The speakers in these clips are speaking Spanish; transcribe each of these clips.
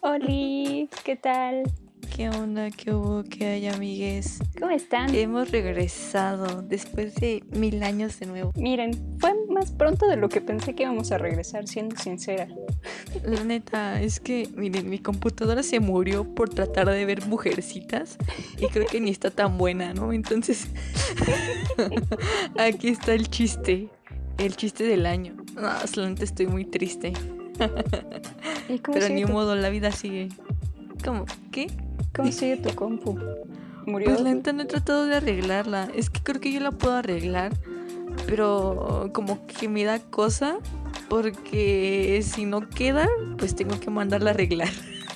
Oli, ¿qué tal? ¿Qué onda? ¿Qué hubo? ¿Qué hay, amigues? ¿Cómo están? Hemos regresado después de mil años de nuevo. Miren, fue más pronto de lo que pensé que íbamos a regresar, siendo sincera. La neta, es que, miren, mi computadora se murió por tratar de ver mujercitas y creo que ni está tan buena, ¿no? Entonces, aquí está el chiste, el chiste del año. No, la neta estoy muy triste. ¿Y cómo, Pero ni tu, modo, la vida sigue. ¿Cómo? ¿Qué? cómo sigue tu compu? ¿Murió? Pues la no he tratado de arreglarla. Es que creo que yo la puedo arreglar, pero como que me da cosa porque si no queda, pues tengo que mandarla a arreglar.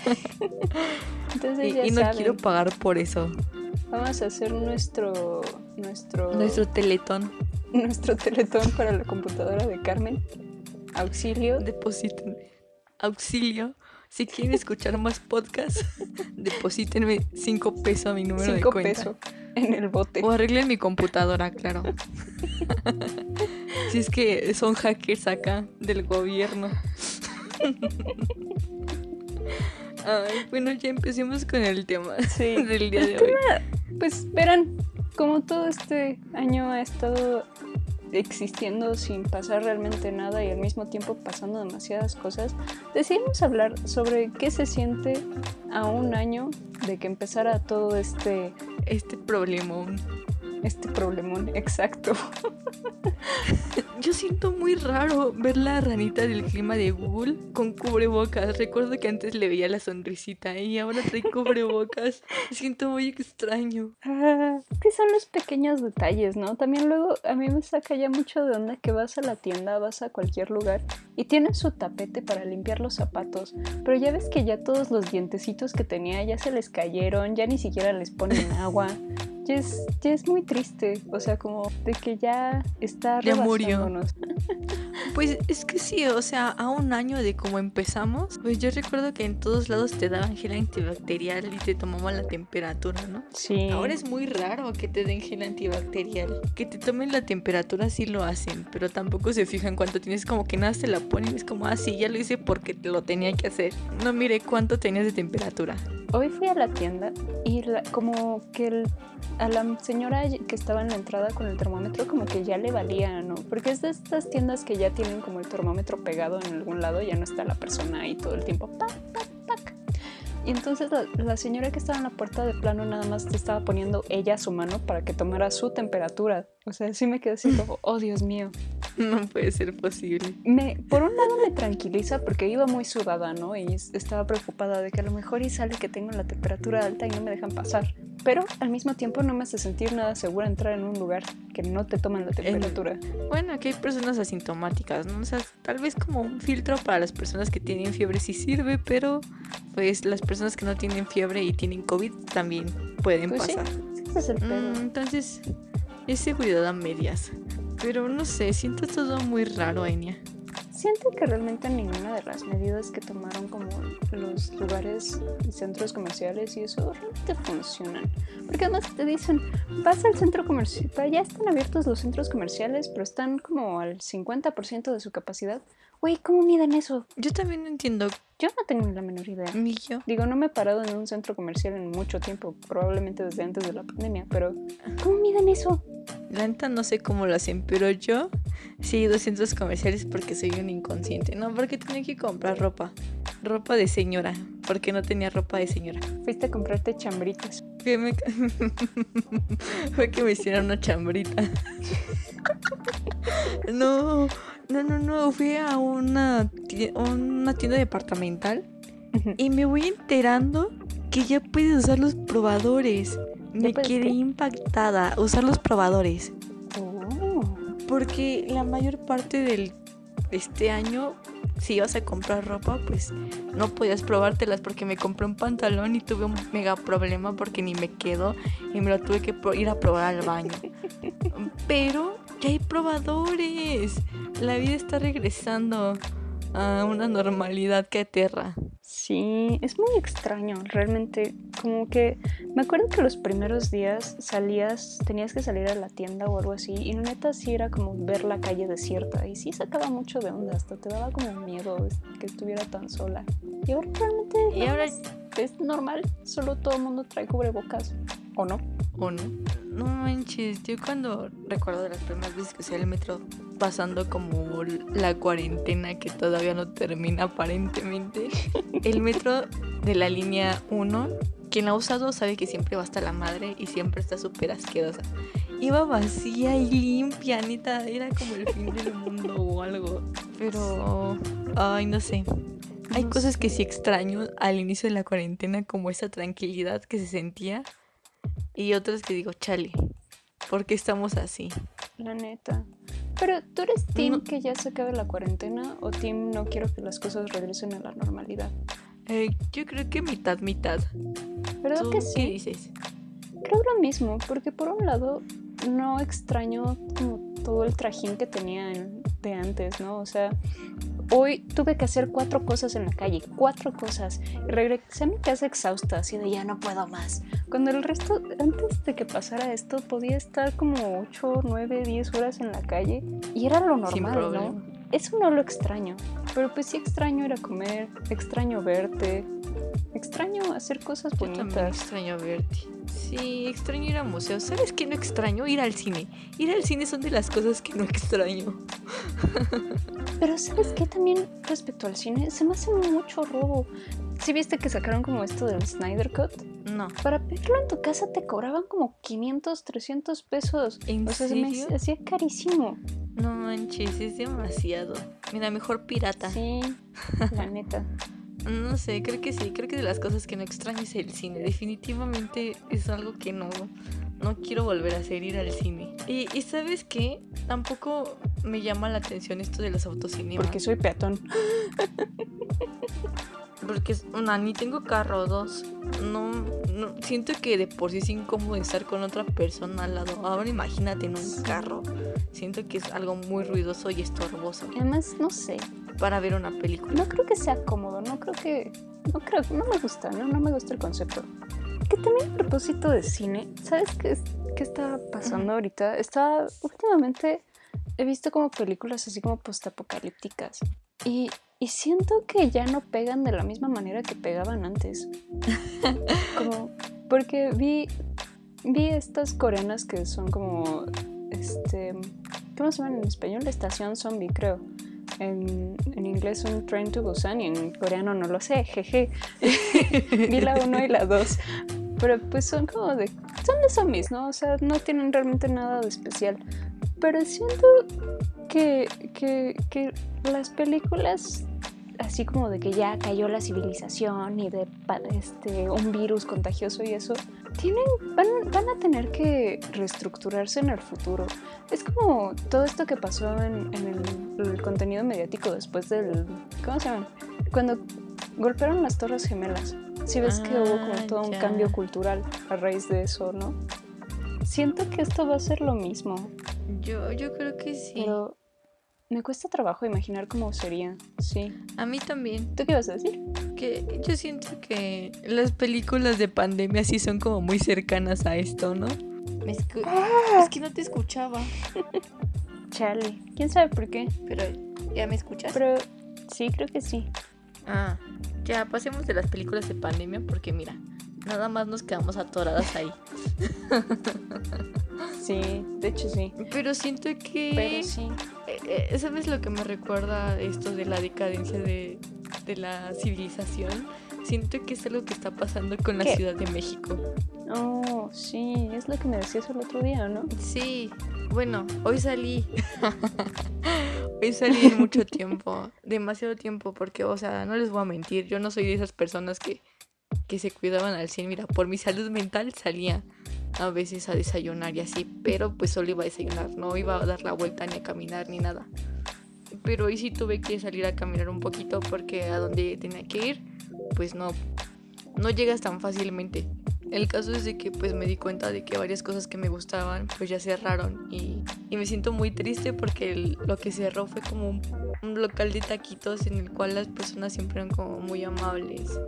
Entonces Y, ya y no saben, quiero pagar por eso. vamos a hacer nuestro nuestro Nuestro teletón. nuestro teletón para la computadora de Carmen. Auxilio. Deposítenme. Auxilio. Si quieren escuchar más podcasts, deposítenme 5 pesos a mi número de Cinco cuenta. pesos en el bote. O arreglen mi computadora, claro. si es que son hackers acá del gobierno. Ay, bueno, ya empecemos con el tema Sí. del día de hoy. Pues verán, como todo este año ha estado existiendo sin pasar realmente nada y al mismo tiempo pasando demasiadas cosas, decidimos hablar sobre qué se siente a un año de que empezara todo este, Este. Este problemón exacto. Yo siento muy raro ver la ranita del clima de Google con cubrebocas. Recuerdo que antes le veía la sonrisita y ahora trae cubrebocas. Siento muy extraño. Ah, que son los pequeños detalles, ¿no? También luego a mí me saca ya mucho de onda que vas a la tienda, vas a cualquier lugar y tienen su tapete para limpiar los zapatos, pero ya ves que ya todos los dientecitos que tenía ya se les cayeron, ya ni siquiera les ponen agua. Ya es, ya es muy triste, o sea, como de que ya está Ya murió. Pues es que sí, o sea, a un año de cómo empezamos, pues yo recuerdo que en todos lados te daban gel antibacterial y te tomaban la temperatura, ¿no? Sí. Ahora es muy raro que te den gel antibacterial. Que te tomen la temperatura sí lo hacen, pero tampoco se fijan cuánto tienes, como que nada te la ponen, es como, ah, sí, ya lo hice porque lo tenía que hacer. No mire cuánto tenías de temperatura. Hoy fui a la tienda y la- como que el- a la señora que estaba en la entrada con el termómetro como que ya le valía, ¿no? Porque es de estas tiendas que ya tienen como el termómetro pegado en algún lado, ya no está la persona ahí todo el tiempo. Pac, pac, pac. Y entonces la, la señora que estaba en la puerta de plano nada más te estaba poniendo ella su mano para que tomara su temperatura. O sea, sí me quedé así como, oh Dios mío. No puede ser posible. Me, por un lado me tranquiliza porque iba muy sudada, ¿no? Y es- estaba preocupada de que a lo mejor y sale que tengo la temperatura alta y no me dejan pasar. Pero al mismo tiempo no me hace sentir nada segura entrar en un lugar que no te toman la temperatura. Bueno, aquí hay personas asintomáticas, ¿no? O sea, tal vez como un filtro para las personas que tienen fiebre sí sirve, pero pues las personas que no tienen fiebre y tienen COVID también pueden Pues sí. pasar. Ese es el pedo. Mm, entonces, es seguridad a medias. Pero no sé, siento todo muy raro, Enya. Siento que realmente ninguna de las medidas que tomaron como los lugares y centros comerciales y eso realmente funcionan. Porque además te dicen, vas al centro comercial, ya están abiertos los centros comerciales, pero están como al 50% de su capacidad. Güey, ¿cómo miden eso? Yo también no entiendo, Yo no tengo ni la menor idea. ni yo. Digo, no me he parado en un centro comercial en mucho tiempo, probablemente desde antes de la pandemia, pero ¿cómo miden eso? La neta no sé cómo lo hacen, pero yo sí he ido a centros comerciales porque soy un inconsciente. No, porque tenía que comprar ropa. Ropa de señora, porque no tenía ropa de señora. Fuiste a comprarte chambritas. Fue, me- Fue que me hicieron una chambrita. No, no, no, no. Fui a una, una tienda departamental y me voy enterando que ya puedes usar los probadores. Me quedé impactada. Usar los probadores. Oh. Porque la mayor parte del este año, si ibas a comprar ropa, pues no podías probártelas porque me compré un pantalón y tuve un mega problema porque ni me quedó y me lo tuve que ir a probar al baño. Pero ya hay probadores. La vida está regresando a una normalidad que aterra. Sí, es muy extraño, realmente, como que Me acuerdo que los primeros días salías, tenías que salir a la tienda o algo así, y neta sí era como ver la calle desierta, y sí sacaba mucho de onda, hasta te daba como miedo que estuviera tan sola. Y ahora realmente Y ahora es normal, solo todo el mundo trae cubrebocas, ¿o no? ¿O no? No manches, yo cuando recuerdo de las primeras veces que usé el metro pasando como la cuarentena que todavía no termina aparentemente, el metro de la línea 1, quien la ha usado sabe que siempre va hasta la madre y siempre está súper asquerosa. Iba vacía y limpia, neta, era como el fin del mundo o algo. Pero, ay, no sé. Hay No cosas que sí extraño al inicio de la cuarentena, como esa tranquilidad que se sentía. Y otras que digo, chale, ¿por qué estamos así? La neta. Pero, ¿tú eres team No. que ya se acabe la cuarentena o team no quiero que las cosas regresen a la normalidad? Eh, yo creo que mitad, mitad. ¿Verdad ¿Tú que qué sí? dices? Creo lo mismo, porque por un lado no extraño como todo el trajín que tenía en- de antes, ¿no? O sea, hoy tuve que hacer cuatro cosas en la calle, cuatro cosas. Y regresé a mi casa exhausta, así de ya no puedo más. Cuando el resto, antes de que pasara esto, podía estar como 8, 9, 10 horas en la calle y era lo normal. ¿no? Eso no lo extraño, pero pues sí extraño ir a comer, extraño verte, extraño hacer cosas Yo también bonitas. extraño verte. Sí, extraño ir a museos. ¿Sabes qué no extraño? Ir al cine. Ir al cine son de las cosas que no extraño. Pero ¿sabes qué? También respecto al cine, se me hace mucho robo. ¿Sí viste que sacaron como esto del Snyder Cut? No. Para verlo en tu casa te cobraban como 500, 300 pesos. ¿En o sea, se me serio? hacía carísimo. No manches, es demasiado. Mira, mejor pirata. Sí, la neta. No sé, creo que sí. Creo que de las cosas que no extraño es el cine. Definitivamente es algo que no, no quiero volver a hacer, ir al cine. Y, y ¿sabes qué? Tampoco me llama la atención esto de los autocinemas. Porque soy peatón. Porque es- una, ni tengo carro, dos. No, no, siento que de por sí es incómodo estar con otra persona al lado. Ahora imagínate en un carro. Siento que es algo muy ruidoso y estorboso Además, no sé. para ver una película. No creo que sea cómodo. No creo que. No creo. No me gusta. No, no me gusta el concepto. Que también a propósito de cine, ¿sabes qué, es- qué está pasando ahorita? Está. Últimamente he visto como películas así como postapocalípticas. Y, y siento que ya no pegan de la misma manera que pegaban antes. como. Porque vi. Vi estas coreanas que son como. Este. ¿Cómo se llaman en español? Estación zombie, creo. En, en inglés son Train to Busan y en coreano no lo sé, jeje. Vi la 1 y la 2. Pero pues son como de... Son de zombies, ¿no? O sea, no tienen realmente nada de especial. Pero siento que, que, que las películas así como de que ya cayó la civilización y de este, un virus contagioso y eso, tienen, van, van a tener que reestructurarse en el futuro. Es como todo esto que pasó en, en el, el contenido mediático después del... ¿Cómo se llama? Cuando golpearon las Torres Gemelas. Si ves que hubo como Ah, todo un cambio cultural a raíz de eso, ¿no? Siento que esto va a ser lo mismo, Yo, yo creo que sí. pero me cuesta trabajo imaginar cómo sería. Sí. A mí también. ¿Tú qué ibas a decir? Que yo siento que las películas de pandemia sí son como muy cercanas a esto, ¿no? Me escu- Es que no te escuchaba. Chale. ¿Quién sabe por qué? Pero, ¿ya me escuchas? Pero sí, creo que sí. Ah, ya pasemos de las películas de pandemia porque mira, nada más nos quedamos atoradas ahí. Sí, de hecho sí. Pero siento que... Pero sí. Eh, eh, ¿Sabes lo que me recuerda esto de la decadencia de, de la civilización? Siento que es algo que está pasando con la. Ciudad de México. Oh, sí, es lo que me decías el otro día, ¿no? Sí, bueno, hoy salí. hoy salí en mucho tiempo, demasiado tiempo, porque, o sea, no les voy a mentir, yo no soy de esas personas que, que se cuidaban al 100. Mira, por mi salud mental salía a veces a desayunar y así, pero pues solo iba a desayunar, no iba a dar la vuelta ni a caminar ni nada. Pero hoy sí tuve que salir a caminar un poquito porque a donde tenía que ir, pues no, no llegas tan fácilmente. El caso es de que pues me di cuenta de que varias cosas que me gustaban pues ya cerraron y, y me siento muy triste porque el- lo que cerró fue como un, un local de taquitos en el cual las personas siempre eran como muy amables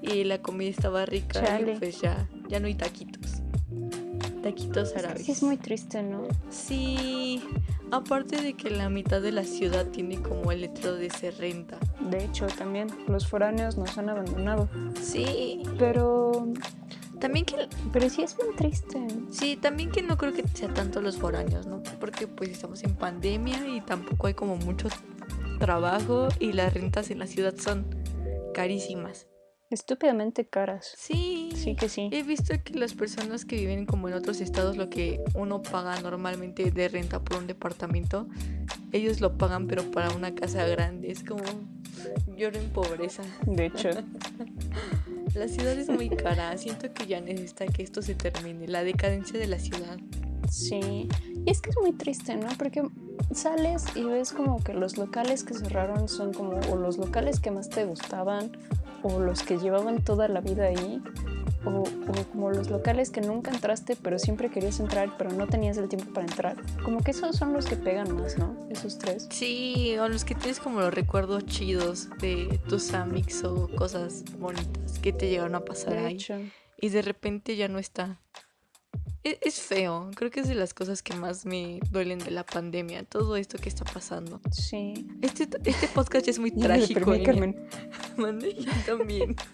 y la comida estaba rica Chale. y pues ya, ya no hay taquitos. Taquitos árabes. Es muy triste, ¿no? Sí, aparte de que la mitad de la ciudad tiene como el letrero de se renta. De hecho, también los foráneos nos han abandonado. Sí, Pero, también que pero sí es bien triste. Sí, también que no creo que sea tanto los foráneos, ¿no? Porque pues estamos en pandemia y tampoco hay como mucho trabajo y las rentas en la ciudad son carísimas. Estúpidamente caras. Sí. Sí que sí. He visto que las personas que viven como en otros estados, lo que uno paga normalmente de renta por un departamento, ellos lo pagan pero para una casa grande. Es como lloro en pobreza. De hecho, La ciudad es muy cara. Siento que ya necesita que esto se termine. La decadencia de la ciudad. sí. Y es que es muy triste, ¿no? Porque sales y ves como que los locales que cerraron son como o los locales que más te gustaban o los que llevaban toda la vida ahí. O, o como los locales que nunca entraste pero siempre querías entrar pero no tenías el tiempo para entrar. Como que esos son los que pegan más, ¿no? Esos tres. Sí, o los que tienes como los recuerdos chidos de tus amics o cosas bonitas que te llegaron a pasar De ahí. hecho. Y de repente ya no está. E- Es, feo, creo que es de las cosas que más me duelen de la pandemia, todo esto que está pasando. Sí. Este, este podcast ya es muy trágico. deprimí. Carmen. Mande, yo también.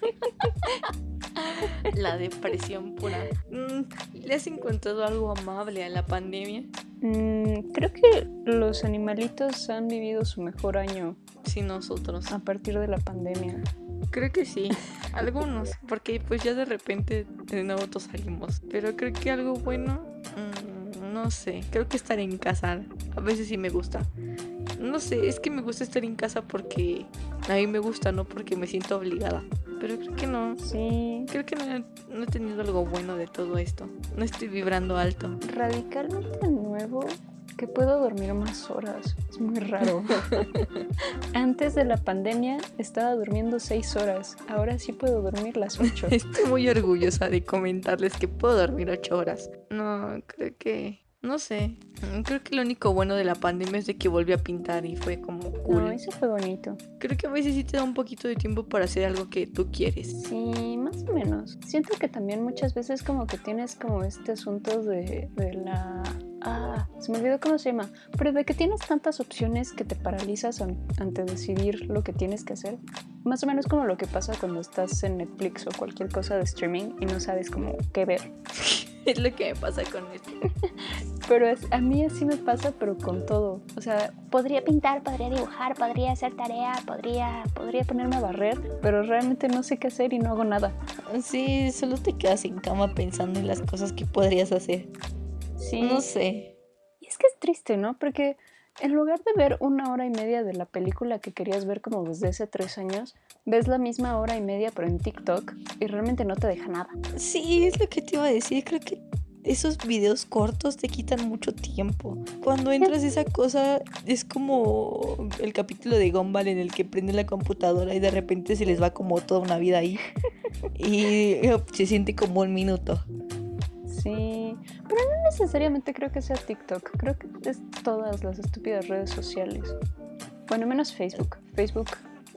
la depresión pura. Mm, ¿Le has encontrado algo amable a la pandemia? Mm, creo que los animalitos han vivido su mejor año Sí, nosotros. a partir de la pandemia. Creo que sí, algunos, porque pues ya de repente de nuevo todos salimos. Pero creo que algo bueno, mm, no sé, creo que estar en casa a veces sí me gusta. No sé, es que me gusta estar en casa porque a mí me gusta, no porque me siento obligada. Pero creo que no, Sí. creo que no he, no he tenido algo bueno de todo esto. No estoy vibrando alto. Radicalmente nuevo que puedo dormir más horas. Es muy raro. Antes de la pandemia estaba durmiendo seis horas. Ahora sí puedo dormir las ocho. Estoy muy orgullosa de comentarles que puedo dormir ocho horas. No, creo que... No sé. Creo que lo único bueno de la pandemia es de que volví a pintar y fue como cool. No, eso fue bonito. Creo que a veces sí te da un poquito de tiempo para hacer algo que tú quieres. Sí, más o menos. Siento que también muchas veces como que tienes como este asunto de, de la... Ah, se me olvidó cómo se llama. Pero de que tienes tantas opciones que te paralizas an- ante decidir lo que tienes que hacer. Más o menos como lo que pasa cuando estás en Netflix o cualquier cosa de streaming y no sabes como qué ver. Es lo que me pasa con esto. Pero es- a mí así me pasa, pero con todo. O sea, Podría pintar, podría dibujar, podría hacer tarea, podría... podría ponerme a barrer, pero realmente no sé qué hacer y no hago nada. Sí, solo te quedas en cama pensando en las cosas que podrías hacer. Sí. No sé. Y es que es triste, ¿no? Porque en lugar de ver una hora y media de la película que querías ver como desde hace tres años, ves la misma hora y media pero en TikTok y realmente no te deja nada. Sí, es lo que te iba a decir. Creo que esos videos cortos te quitan mucho tiempo. Cuando entras esa cosa, es como el capítulo de Gumball en el que prende la computadora y de repente se les va como toda una vida ahí. Y se siente como un minuto. Sí, necesariamente creo que sea TikTok, creo que es todas las estúpidas redes sociales. Bueno, menos Facebook. Facebook,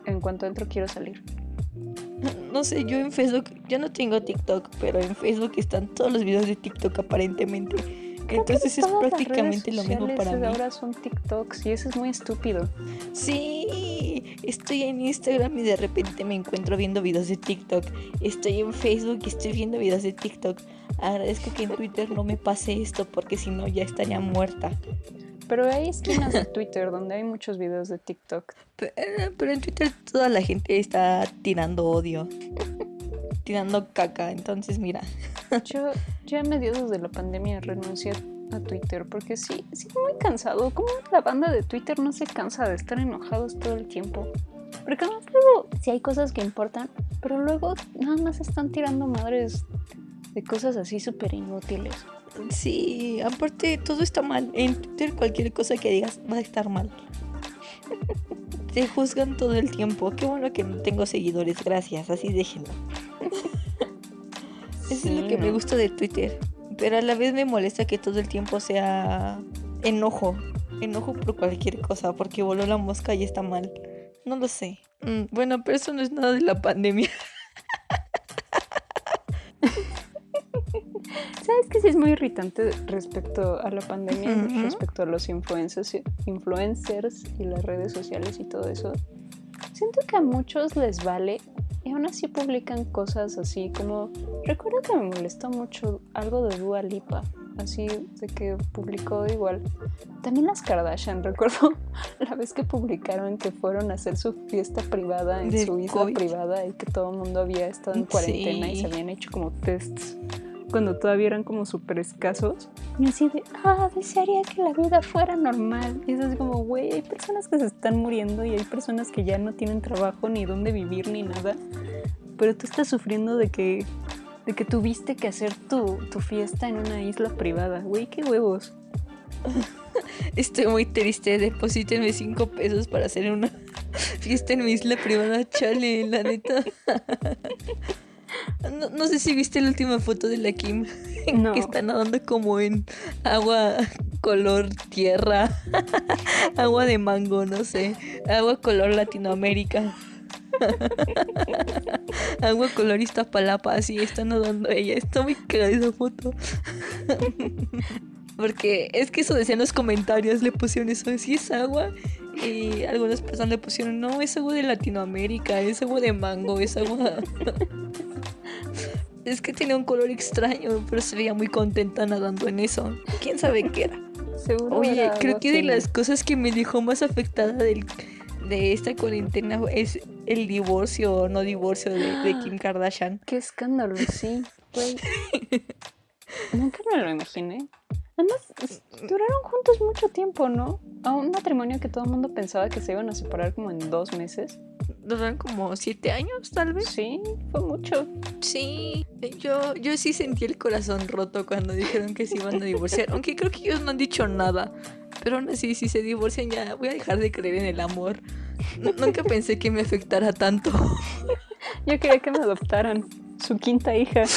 en cuanto entro quiero salir. No sé, yo en Facebook, yo no tengo TikTok, pero en Facebook están todos los videos de TikTok aparentemente. Creo que Entonces es prácticamente lo mismo para mí. Ahora son TikToks y eso es muy estúpido. Sí, estoy en Instagram y de repente me encuentro viendo videos de TikTok. Estoy en Facebook y estoy viendo videos de TikTok. Agradezco que en Twitter no me pase esto porque si no ya estaría muerta. Pero hay esquinas de Twitter donde hay muchos videos de TikTok. Pe- Pero en Twitter toda la gente está tirando odio. Tirando caca, entonces mira. Yo ya a mediados de la pandemia renuncié a Twitter porque sí, sí, muy cansado. ¿Cómo la banda de Twitter no se cansa de estar enojados todo el tiempo? Porque además luego sí hay cosas que importan, pero luego nada más están tirando madres de cosas así súper inútiles. Sí, aparte todo está mal. En Twitter cualquier cosa que digas va a estar mal. Te juzgan todo el tiempo. Qué bueno que no tengo seguidores, gracias. Así déjenlo. Es Eso es lo que me gusta de Twitter. Pero a la vez me molesta que todo el tiempo sea enojo. Enojo por cualquier cosa, porque voló la mosca y está mal. No lo sé. Mm, bueno, pero eso no es nada de la pandemia. sí es muy irritante respecto a la pandemia, Ujú. respecto a los influencers, influencers y las redes sociales y todo eso? Siento que a muchos les vale y aún así publican cosas así como... Recuerdo que me molestó mucho algo de Dua Lipa, así de que publicó igual. También las Kardashian, recuerdo la vez que publicaron que fueron a hacer su fiesta privada en Del su isla COVID. privada y que todo el mundo había estado en cuarentena y Sí. se habían hecho como tests cuando todavía eran como súper escasos. Y así de, ah, desearía que la vida fuera normal. Y es así como, güey, hay personas que se están muriendo y hay personas que ya no tienen trabajo ni dónde vivir ni nada. Pero tú estás sufriendo de que, de que tuviste que hacer tu, tu fiesta en una isla privada. Güey, qué huevos. Estoy muy triste. Deposítenme cinco pesos para hacer una fiesta en mi isla privada. Chale, la neta. No, no sé si viste la última foto de la Kim. No. Que está nadando como en agua color tierra. agua de mango, no sé. Agua color Latinoamérica. agua color Iztapalapa. Así está nadando ella. Está muy cagada esa foto. Porque es que eso decían los comentarios, le pusieron eso, sí es agua. Y algunas personas le pusieron, no, es agua de Latinoamérica, es agua de mango, es agua... es que tenía un color extraño, pero se veía muy contenta nadando en eso. ¿Quién sabe qué era? Seguro Oye, era creo que de las cosas que me dejó más afectada del, de esta cuarentena es el divorcio o no divorcio de, de Kim Kardashian. Qué escándalo, sí, güey. Nunca me lo imaginé. Además, s- duraron juntos mucho tiempo, ¿no? A un matrimonio que todo el mundo pensaba que se iban a separar como en dos meses. Duraron como siete años, tal vez. Sí, fue mucho. Sí, yo, yo sí sentí el corazón roto cuando dijeron que se iban a divorciar, aunque creo que ellos no han dicho nada. Pero aún así, si se divorcian ya voy a dejar de creer en el amor. N- nunca pensé que me afectara tanto. Yo quería que me adoptaran. Su quinta hija.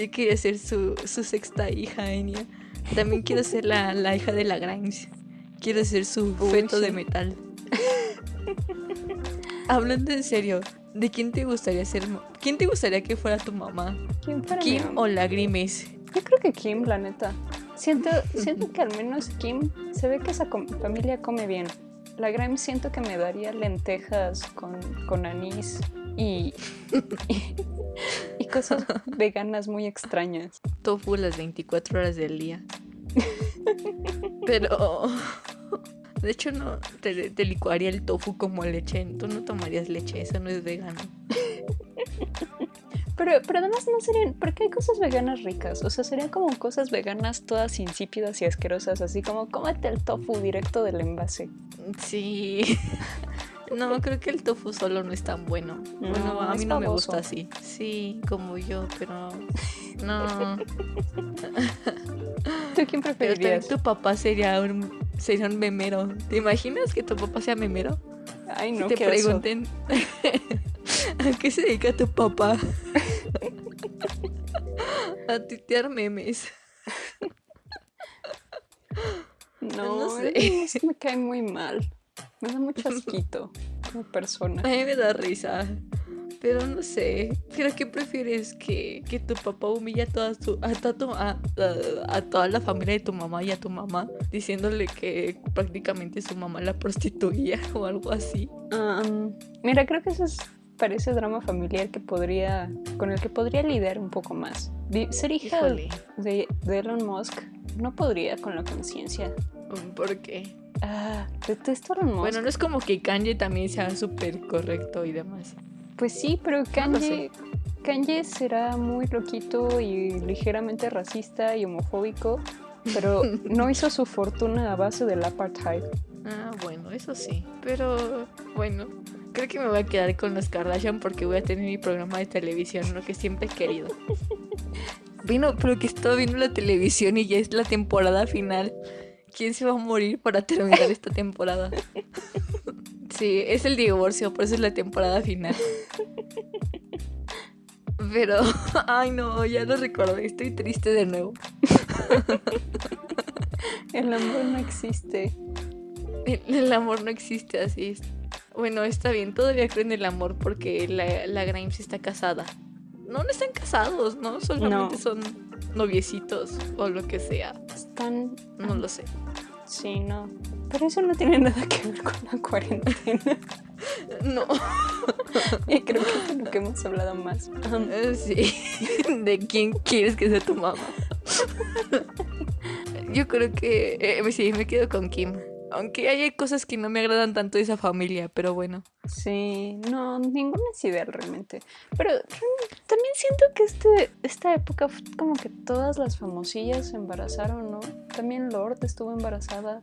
Yo quería ser su, su sexta hija, Enya. También quiero ser la, la hija de la Grimes. Quiero ser su Uy, feto de sí. metal. Hablando en serio, ¿de quién te gustaría ser? ¿Quién te gustaría que fuera tu mamá? ¿Quién fuera mi ¿Kim mamá? o la Grimes? Yo creo que Kim, la neta. Siento, siento que al menos Kim se ve que esa familia come bien. La Grimes siento que me daría lentejas con, con anís y, y cosas veganas muy extrañas. tofu las 24 horas del día. Pero. De hecho, no. Te, te licuaría el tofu como leche. Tú no tomarías leche, eso no es vegano. Pero, pero además no serían, porque hay cosas veganas ricas, o sea, serían como cosas veganas todas insípidas y asquerosas, así como cómete el tofu directo del envase. Sí. No, creo que el tofu solo no es tan bueno. No, bueno, a mí no me gusta así. Sí, como yo, pero. No. ¿Tú quién Pero también preferirías? tu papá sería un, sería un memero. ¿Te imaginas que tu papá sea memero? Ay, no, te qué oso. pregunten a qué se dedica tu papá. a tuitear memes. No, No sé. me cae muy mal. Me da mucho asquito como persona. A mí me da risa. Pero no sé. ¿Pero qué prefieres? ¿Que, que tu papá humilla a toda, su, a, toda tu- a- a- a toda la familia de tu mamá y a tu mamá? Diciéndole que prácticamente su mamá la prostituía o algo así. Mira, creo que eso es, parece drama familiar que podría, con el que podría lidiar un poco más. Ser hija de, de Elon Musk no podría con la conciencia. ¿Por qué? Ah, detesto Elon Musk. Bueno, no es como que Kanye también sea súper correcto y demás. Pues sí, pero Kanye, sé. Kanye será muy loquito y ligeramente racista y homofóbico, pero no hizo su fortuna a base del apartheid. Ah, bueno, eso sí. Pero bueno, creo que me voy a quedar con los Kardashian porque voy a tener mi programa de televisión, lo que siempre he querido. Vino, pero que estaba viendo la televisión y ya es la temporada final. ¿Quién se va a morir para terminar esta temporada? Sí, es el divorcio, por eso es la temporada final. Pero, ay no, ya lo recordé, estoy triste de nuevo. El amor no existe. El, el amor no existe así. Bueno, está bien, todavía creo en el amor porque la, la Grimes está casada. No, no están casados, ¿no? Solamente No. son noviecitos o lo que sea. Están. No lo sé. Sí, no. Pero eso no tiene nada que ver con la cuarentena. No, Y creo que es lo que hemos hablado más. Eh, sí. ¿De quién quieres que sea tu mamá? Yo creo que eh, sí, me quedo con Kim. Aunque hay cosas que no me agradan tanto de esa familia, pero bueno. sí, no, ninguna es ideal realmente. Pero también siento que este, esta época fue como que todas las famosillas se embarazaron, ¿no? También Lord estuvo embarazada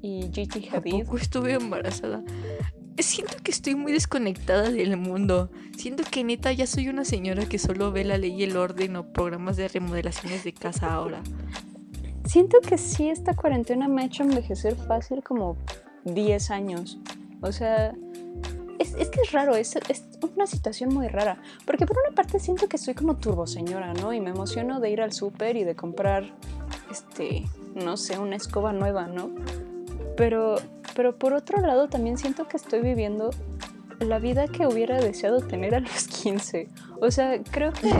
y Gigi Hadid. Tampoco estuve embarazada. Siento que estoy muy desconectada del mundo. Siento que neta ya soy una señora que solo ve la ley y el orden o programas de remodelaciones de casa ahora. Siento que sí, esta cuarentena me ha hecho envejecer fácil como 10 años. O sea, es, es que es raro, es, es una situación muy rara. Porque por una parte siento que soy como turbo señora, ¿no? Y me emociono de ir al súper y de comprar, este, no sé, una escoba nueva, ¿no? Pero, pero por otro lado también siento que estoy viviendo la vida que hubiera deseado tener a los 15. O sea, creo que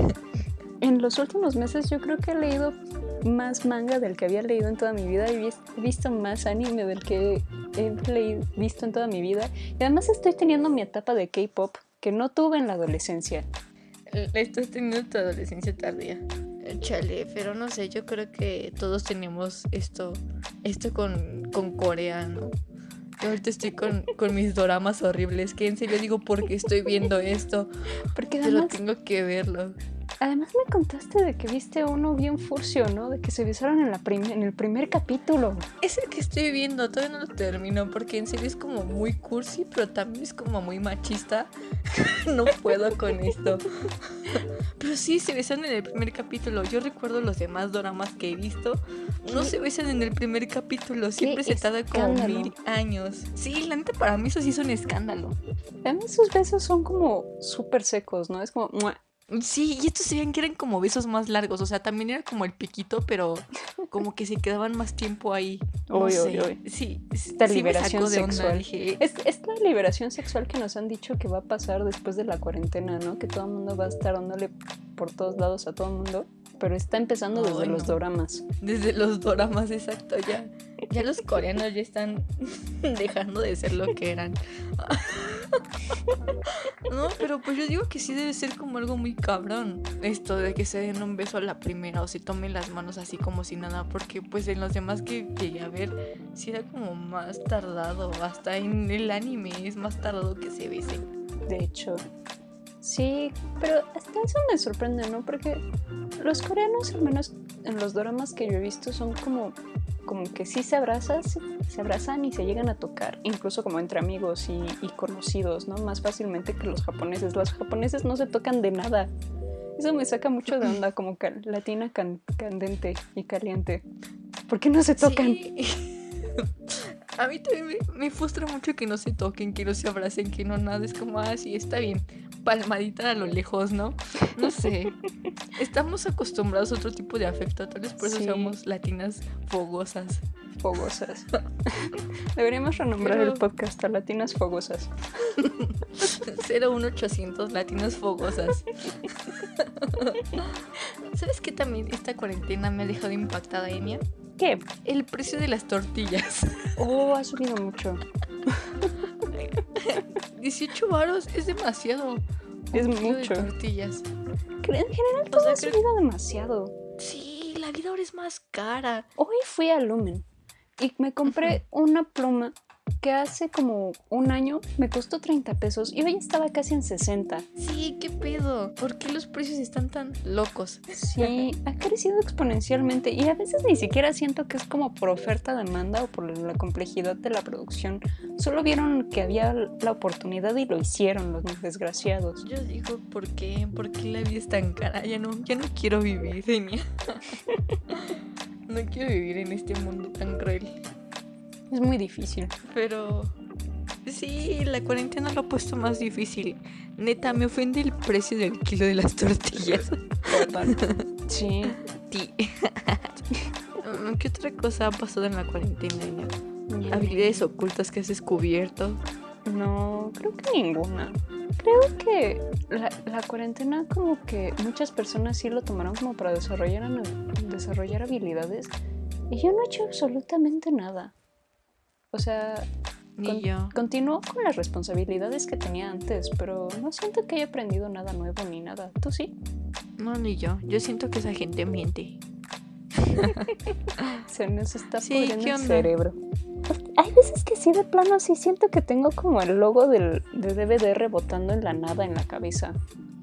en los últimos meses yo creo que he leído más manga del que había leído en toda mi vida he visto más anime del que he leído- visto en toda mi vida. Y además estoy teniendo mi etapa de K-pop que no tuve en la adolescencia. Estás teniendo tu adolescencia tardía. Chale, pero no sé, yo creo que todos tenemos esto, esto con, con Corea, ¿no? Yo ahorita estoy con, con mis doramas horribles, que en serio digo, ¿por qué estoy viendo esto? Porque Pero además, tengo que verlo. Además me contaste de que viste uno bien furcio, ¿no? De que se besaron en, la prim- en el primer capítulo. Es el que estoy viendo, todavía no lo termino, porque en serio es como muy cursi, pero también es como muy machista. no puedo con esto. pero sí, se besan en el primer capítulo. Yo recuerdo los demás doramas que he visto. No ¿Qué? se besan en el primer capítulo, siempre se tarda como mil años. Sí, la neta para mí eso sí es un escándalo. Además sus besos son como súper secos, ¿no? Es como... ¡mua! Sí, y estos se veían que eran como besos más largos, o sea, también era como el piquito, pero como que se quedaban más tiempo ahí. No uy, sé. Sí, Esta sí me liberación sacó de onda, sexual. dije, Es, es la liberación sexual que nos han dicho que va a pasar después de la cuarentena, ¿no? Que todo el mundo va a estar dándole por todos lados a todo el mundo. Pero está empezando desde los doramas. Desde los doramas, exacto, ya. Ya los coreanos ya están dejando de ser lo que eran. No, pero pues yo digo que sí debe ser como algo muy cabrón. Esto de que se den un beso a la primera o se tomen las manos así como si nada. Porque pues en los demás que llegué a ver, sí era como más tardado. Hasta en el anime es más tardado que se besen. De hecho. Sí, pero hasta eso me sorprende, ¿no? Porque los coreanos, al menos en los doramas que yo he visto, son como, como que sí se abrazan, se abrazan y se llegan a tocar, incluso como entre amigos y, conocidos, ¿no? Más fácilmente que los japoneses. Los japoneses no se tocan de nada. Eso me saca mucho de onda, como latina can- candente y caliente. ¿Por qué no se tocan? A mí también me, me frustra mucho que no se toquen, que no se abracen, que no nada. Es como, ah, sí, está bien. Palmadita a lo lejos, ¿no? No sé. Estamos acostumbrados a otro tipo de afecto. Tal vez por eso Sí. somos latinas fogosas. Fogosas. Deberíamos renombrar el podcast a Latinas Fogosas. 01800 latinas fogosas. ¿Sabes qué también esta cuarentena me ha dejado impactada, Enya? ¿Qué? El precio de las tortillas. Oh, ha subido mucho. 18 varos es demasiado. Es Un mucho. De tortillas. En general todo ha subido demasiado. Sí, la vida ahora es más cara. Hoy fui a Lumen y me compré una pluma que hace como un año me costó 30 pesos y hoy estaba casi en 60. Sí, qué pedo. ¿Por qué los precios están tan locos? Sí, ha crecido exponencialmente y a veces ni siquiera siento que es como por oferta-demanda o por la complejidad de la producción. Solo vieron que había la oportunidad y lo hicieron los desgraciados. Yo digo, ¿por qué? ¿Por qué la vida es tan cara? Ya no, ya no quiero vivir, Enya. No quiero vivir en este mundo tan cruel. Es muy difícil. Pero, Sí, la cuarentena lo ha puesto más difícil. Neta, me ofende el precio del kilo de las tortillas. Sí. Ti. Mm, ¿Qué otra cosa ha pasado en la cuarentena? Mm. Habilidades ocultas que has descubierto. No, creo que ninguna. Creo que la, la cuarentena como que muchas personas sí lo tomaron como para desarrollar, desarrollar habilidades y yo no he hecho absolutamente nada. O sea, Ni con- yo. continúo con las responsabilidades que tenía antes, pero no siento que haya aprendido nada nuevo ni nada. ¿Tú sí? No, ni yo. Yo siento que esa gente miente. Se nos está Sí, pudriendo ¿qué el cerebro. Hay veces que sí, de plano, sí siento que tengo como el logo del, de DVD rebotando en la nada en la cabeza.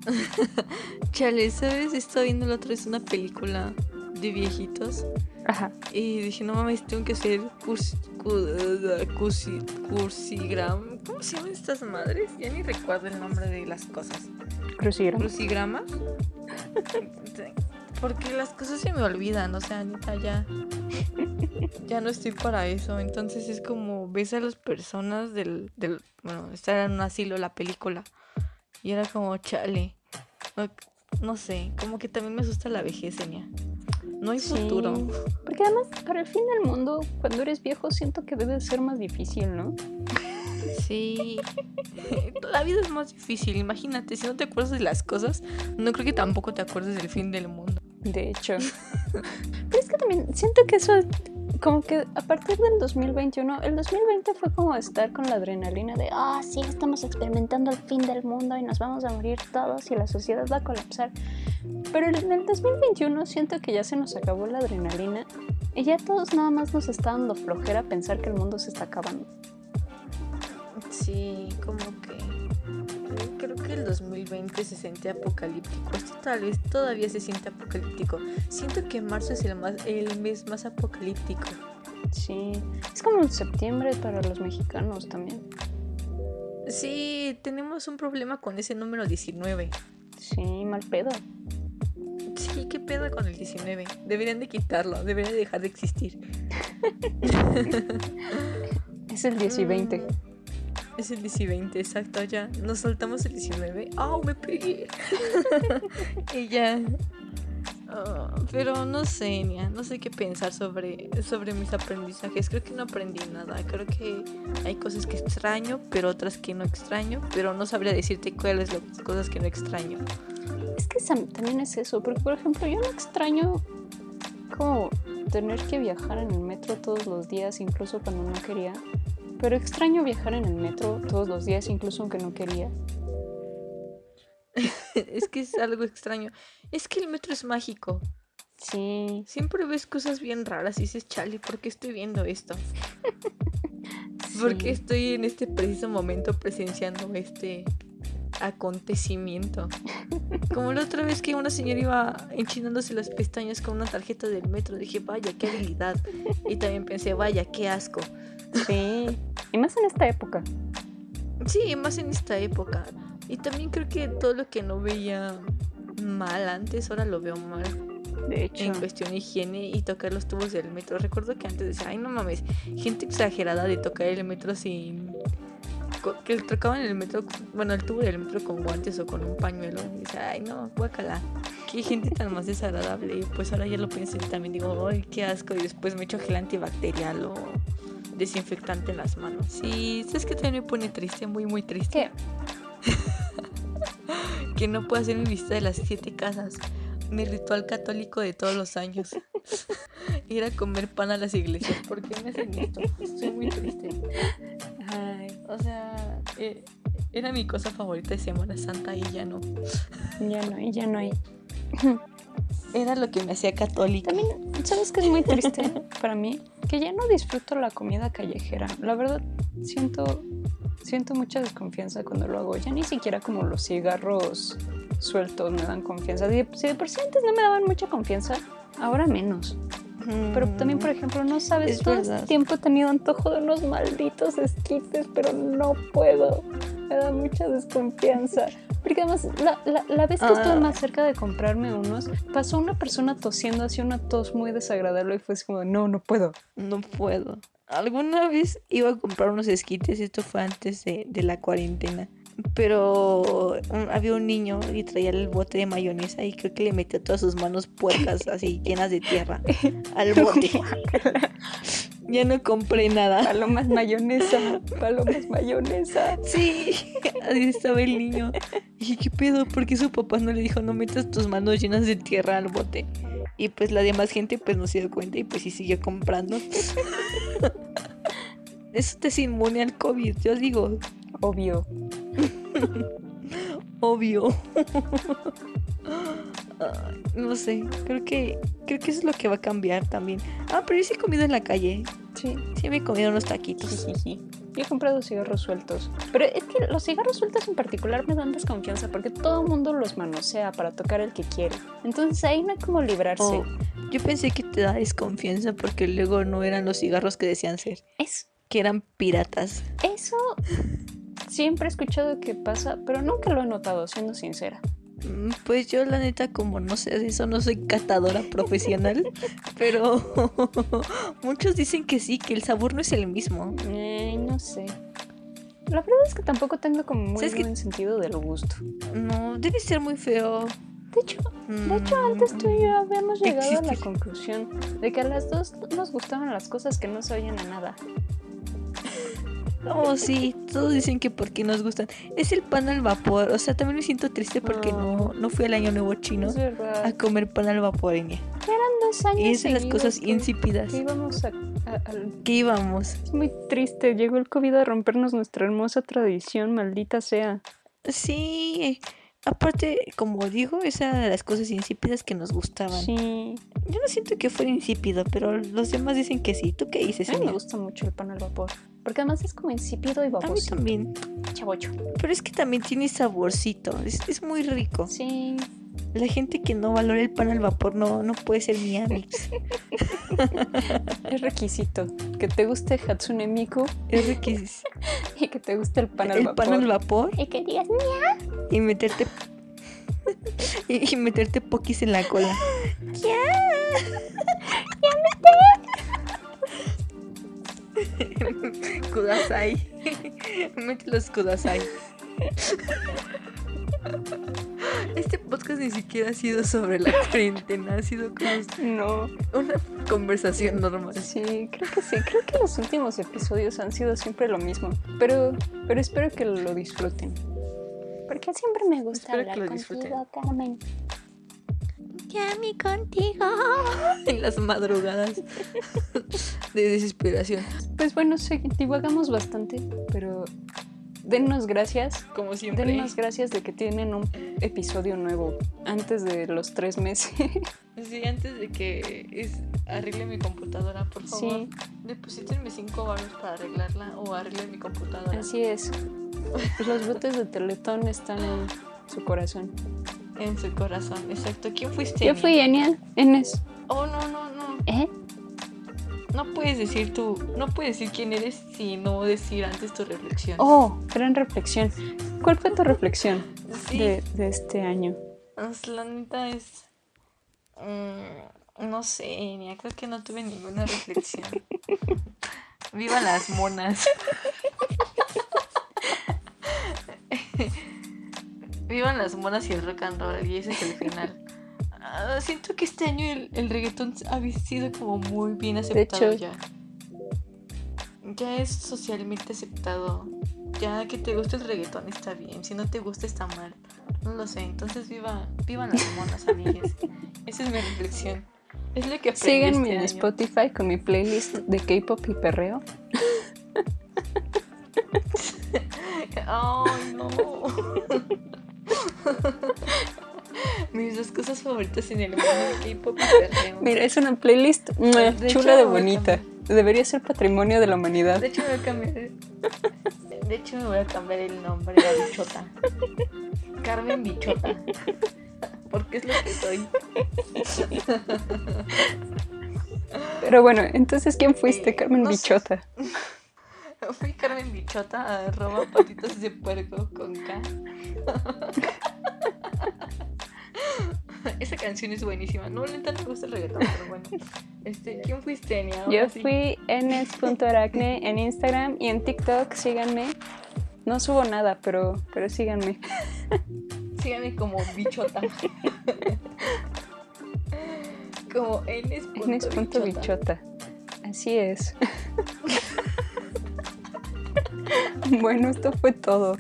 Chale, ¿sabes? Estaba viendo la otra vez una película de viejitos Ajá. y dije, no mames, tengo que hacer cursi, cu- cursi, cursigram. ¿Cómo se llaman estas madres? Ya ni recuerdo el nombre de las cosas. Crucigrama. ¿Crucigramas? Porque las cosas se me olvidan, o sea, neta, ya. Ya no estoy para eso. Entonces es como ves a las personas del. del bueno, estar en un asilo la película. Y era como, chale. No, no sé, como que también me asusta la vejez, Enya. No hay Sí, futuro. Porque además, para el fin del mundo, cuando eres viejo, siento que debe ser más difícil, ¿no? Sí. La vida es más difícil. Imagínate, si no te acuerdas de las cosas, no creo que tampoco te acuerdes del fin del mundo. De hecho. Pero es que también siento que eso, como que a partir del 2021, el 2020 fue como estar con la adrenalina de, ah, sí, estamos experimentando el fin del mundo y nos vamos a morir todos y la sociedad va a colapsar. Pero en el 2021 siento que ya se nos acabó la adrenalina y ya todos nada más nos está dando flojera pensar que el mundo se está acabando. Sí, como que. Que el 2020 se sentía apocalíptico. Este tal vez todavía se siente apocalíptico. Siento que marzo es el, más, el mes más apocalíptico. Sí, es como el septiembre para los mexicanos también. Sí, tenemos un problema con ese número 19. Sí, mal pedo. Sí, ¿qué pedo con el 19? Deberían de quitarlo, debería de dejar de existir. Es el 10 y 20. Mm, Es el 10 y 20, exacto, ya. Nos saltamos el 19. ¡Au, me pegué! y ya. Ah, pero no sé, Nia, no sé qué pensar sobre, sobre mis aprendizajes. Creo que no aprendí nada. Creo que hay cosas que extraño, pero otras que no extraño. Pero no sabría decirte cuáles las cosas que no extraño. Es que también es eso, porque por ejemplo yo no extraño como tener que viajar en el metro todos los días, incluso cuando no quería. Pero extraño viajar en el metro todos los días, incluso aunque no quería. es que es algo extraño. Es que el metro es mágico. Sí, Siempre ves cosas bien raras y dices, chale, ¿por qué estoy viendo esto? ¿Por qué sí. estoy en este preciso momento presenciando este acontecimiento? Como la otra vez que una señora iba enchinándose las pestañas con una tarjeta del metro, dije, vaya, qué habilidad. Y también pensé, vaya, qué asco. Sí, y más en esta época. Sí, más en esta época. Y también creo que todo lo que no veía mal antes, ahora lo veo mal. De hecho, en cuestión de higiene y tocar los tubos del metro. Recuerdo que antes decía, ay no mames, gente exagerada de tocar el metro sin... Que tocaban el metro, bueno, el tubo del metro con guantes o con un pañuelo. Y decía, ay no, guacala. Qué gente tan más desagradable. Y pues ahora ya lo pienso y también digo, ay, qué asco. Y después me echo gel antibacterial o desinfectante en las manos. Sí, ¿sabes qué también me pone triste? Muy, muy triste. ¿qué? Que no puedo hacer mi visita de las siete casas. Mi ritual católico de todos los años. Ir a comer pan a las iglesias. ¿Por qué me hacen esto? Soy muy triste. Ay, O sea, eh, era mi cosa favorita de Semana Santa y ya no. ya no hay, ya no hay. Era lo que me hacía católica. También, ¿sabes qué es muy triste para mí? Que ya no disfruto la comida callejera. La verdad, siento, siento mucha desconfianza cuando lo hago. Ya ni siquiera como los cigarros sueltos me dan confianza. Si de, si de por sí antes no me daban mucha confianza, ahora menos. Pero también, por ejemplo, no sabes, Es todo verdad. este tiempo he tenido antojo de unos malditos esquites, pero no puedo. Me da mucha desconfianza. Porque además, la, la- la vez que estuve Ah. más cerca de comprarme unos, pasó una persona tosiendo así una tos muy desagradable y fue así como, no, no puedo. No puedo. alguna vez iba a comprar unos esquites, esto fue antes de, de la cuarentena. Pero un- había un niño y traía el bote de mayonesa y creo que le metió todas sus manos puercas así llenas de tierra al bote. ya no compré nada. Palomas mayonesa, palomas mayonesa. Sí, así estaba el niño. Y dije, ¿qué pedo? ¿Por qué su papá no le dijo no metas tus manos llenas de tierra al bote? Y pues la demás gente pues no se dio cuenta y pues sí siguió comprando. Eso te es inmune al COVID, yo digo, Obvio. obvio. No sé, creo que creo que eso es lo que va a cambiar también. Ah, pero yo sí he comido en la calle. Sí. Sí me he comido unos taquitos. Yo he comprado cigarros sueltos. Pero es que los cigarros sueltos en particular me dan desconfianza porque todo el mundo los manosea para tocar el que quiere. Entonces ahí no hay como librarse. Oh, yo pensé que te da desconfianza porque luego no eran los cigarros que decían ser. Es, que eran piratas. eso siempre he escuchado que pasa, pero nunca lo he notado, siendo sincera. Mm, Pues yo la neta como no sé de eso, no soy catadora profesional, pero muchos dicen que sí, que el sabor no es el mismo. Eh, no sé. La verdad es que tampoco tengo como muy buen sentido del gusto. No, debe ser muy feo. De hecho, de hecho antes tú y yo habíamos llegado a la conclusión de que a las dos nos gustaban las cosas que no se oyen a nada. Oh, sí, todos dicen que porque nos gustan. Es el pan al vapor, o sea, también me siento triste porque no, no fui al año nuevo chino a comer pan al vaporeña. dos años Y es de las cosas que- insípidas que íbamos a, a- que íbamos. Es muy triste, llegó el COVID a rompernos nuestra hermosa tradición, maldita sea. Sí, aparte, como digo, esa era de las cosas insípidas que nos gustaban. Sí, Yo no siento que fuera insípido, pero los demás dicen que sí. ¿Tú qué dices, a mí me gusta mucho el pan al vapor, porque además es como insípido y A mí baboso. también. Chavocho. Pero es que también tiene saborcito. Es, es muy rico. Sí, La gente que no valora el pan al vapor no, no puede ser mi amix. es requisito que te guste Hatsune Miku Es riquísimo. y que te guste el pan al El vapor. pan al vapor Y que digas, y meterte. y, y meterte pokis en la cola. Kudasai. Mete los kudasai. Este podcast ni siquiera ha sido sobre la cuarentena, ha sido como No, una conversación normal. sí, creo que sí. Creo que los últimos episodios han sido siempre lo mismo. Pero, pero espero que lo disfruten. porque siempre me gusta Espero que hablar lo disfruten. contigo, Carmen. Yami contigo. En las madrugadas de desesperación. Pues bueno, sí, divagamos bastante, pero dennos gracias. Como siempre. Dennos gracias de que tienen un episodio nuevo antes de los tres meses. Sí, antes de que es, arregle mi computadora, por favor. sí, Deposítenme 5 baros para arreglarla o arreglen mi computadora. así es. Los botes de Teletón están en su corazón. En su corazón, exacto. ¿Quién fuiste? Yo fui Enia, Enes. Oh, no, no, no. ¿Eh? No puedes decir tú, no puedes decir quién eres si no decir antes tu reflexión. Oh, gran reflexión. ¿Cuál fue tu reflexión sí. de, de este año? Pues, la neta es. mm, no sé, Enia, creo que no tuve ninguna reflexión. Viva las monas. Vivan las monas y el rock and roll, y ese es el final. Ah, siento que este año el, el reggaetón ha sido como muy bien aceptado ya. Ya es socialmente aceptado. Ya que te gusta el reggaetón está bien, si no te gusta está mal. No lo sé, entonces viva, vivan las monas, amigues. Esa es mi reflexión. Es lo que Síganme este en año. Spotify con mi playlist de K-pop y perreo. Ay, no. Mis dos cosas favoritas en el mundo de K-pop. Mira, es una playlist ¡mua! De chula hecho, de bonita. Debería ser patrimonio de la humanidad. De hecho, me voy a cambiar. De hecho, me voy a cambiar el nombre a Bichota. Carmen Bichota. Porque es lo que soy. Pero bueno, entonces, ¿quién fuiste? Eh, Carmen no sé. Fui Carmen Bichota, arroba patitos de puerco con K. esa canción es buenísima. No, neta me gusta el reggaetón, pero bueno. Este, ¿quién fuiste, Enia? Yo fui enes.aracne en Instagram y en TikTok, síganme. No subo nada, pero, pero síganme. Síganme como bichota. como enes. Enes.bichota. Así es. bueno, esto fue todo.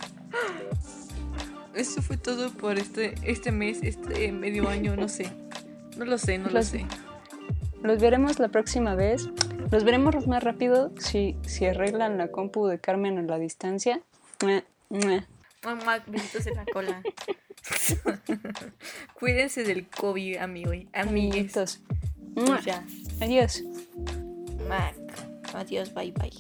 Eso fue todo por este, este mes, este medio año, no sé. No lo sé, no lo sé. Los veremos la próxima vez. Los veremos más rápido si, si arreglan la compu de Carmen a la distancia. Mamá, besitos en la cola. Cuídense del COVID, amigo. Amiguitos. Ya. Adiós. Mac. Adiós, bye bye.